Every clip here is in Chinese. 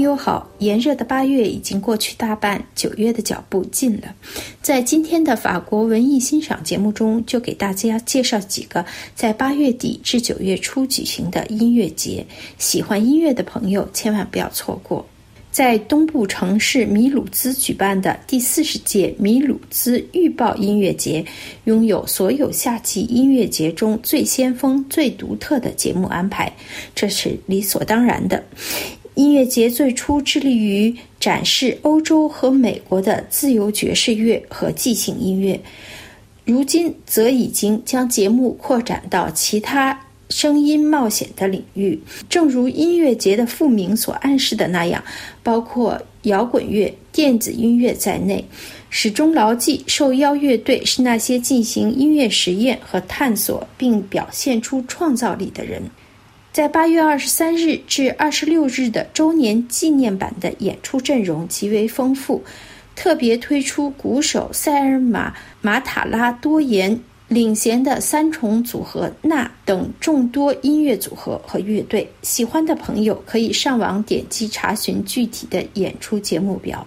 都好，炎热的八月已经过去大半，九月的脚步近了。在今天的法国文艺欣赏节目中，就给大家介绍几个在八月底至九月初举行的音乐节，喜欢音乐的朋友千万不要错过。在东部城市米鲁兹举办的第四十届米鲁兹预报音乐节，拥有所有夏季音乐节中最先锋、最独特的节目安排，这是理所当然的。音乐节最初致力于展示欧洲和美国的自由爵士乐和即兴音乐，如今则已经将节目扩展到其他。声音冒险的领域，正如音乐节的副名所暗示的那样，包括摇滚乐、电子音乐在内，始终牢记受邀乐队是那些进行音乐实验和探索并表现出创造力的人。在八月二十三日至二十六日的周年纪念版的演出阵容极为丰富，特别推出鼓手塞尔玛马塔拉多言。领衔的三重组合那等众多音乐组合和乐队，喜欢的朋友可以上网点击查询具体的演出节目表。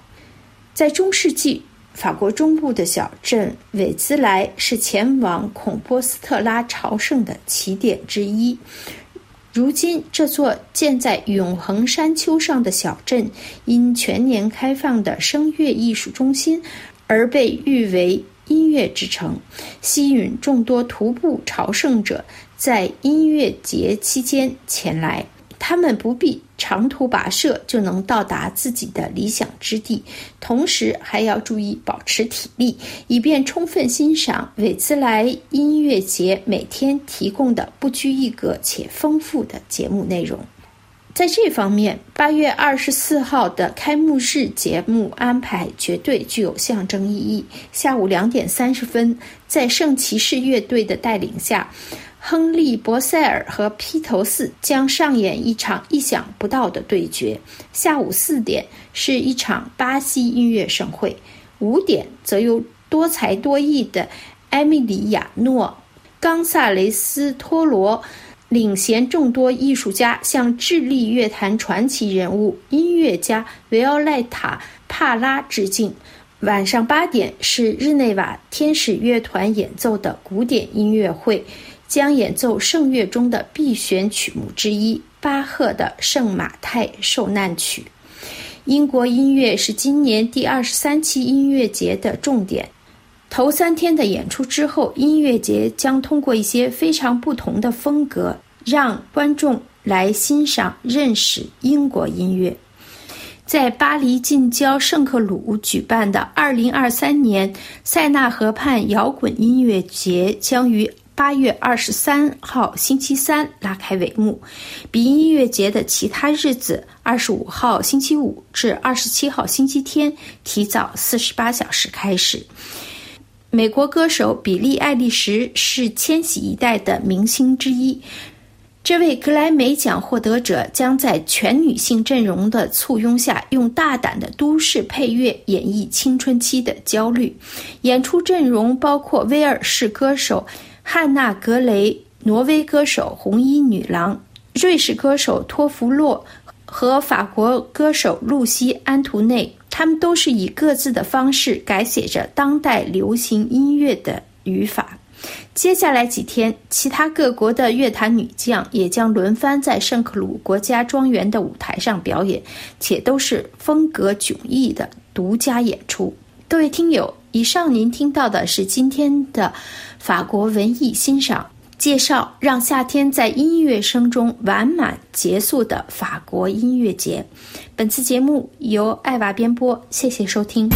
在中世纪，法国中部的小镇韦兹莱是前往孔波斯特拉朝圣的起点之一。如今，这座建在永恒山丘上的小镇，因全年开放的声乐艺术中心而被誉为。音乐之城，吸引众多徒步朝圣者在音乐节期间前来。他们不必长途跋涉就能到达自己的理想之地，同时还要注意保持体力，以便充分欣赏韦兹莱音乐节每天提供的不拘一格且丰富的节目内容。在这方面，八月二十四号的开幕式节目安排绝对具有象征意义。下午两点三十分，在圣骑士乐队的带领下，亨利·博塞尔和披头士将上演一场意想不到的对决。下午四点是一场巴西音乐盛会，五点则由多才多艺的埃米里亚诺·冈萨雷斯托罗。领衔众多艺术家向智利乐坛传奇人物音乐家维奥莱塔·帕拉致敬。晚上八点是日内瓦天使乐团演奏的古典音乐会，将演奏圣乐中的必选曲目之一——巴赫的《圣马太受难曲》。英国音乐是今年第二十三期音乐节的重点。头三天的演出之后，音乐节将通过一些非常不同的风格，让观众来欣赏、认识英国音乐。在巴黎近郊圣克鲁举办的2023年塞纳河畔摇滚音乐节将于8月23号星期三拉开帷幕，比音乐节的其他日子25号星期五至27号星期天提早48小时开始。美国歌手比利·爱丽丝是千禧一代的明星之一。这位格莱美奖获得者将在全女性阵容的簇拥下，用大胆的都市配乐演绎青春期的焦虑。演出阵容包括威尔士歌手汉娜·格雷、挪威歌手红衣女郎、瑞士歌手托弗洛和法国歌手露西·安图内。他们都是以各自的方式改写着当代流行音乐的语法。接下来几天，其他各国的乐坛女将也将轮番在圣克鲁国家庄园的舞台上表演，且都是风格迥异的独家演出。各位听友，以上您听到的是今天的法国文艺欣赏。介绍让夏天在音乐声中完满结束的法国音乐节。本次节目由艾娃编播，谢谢收听。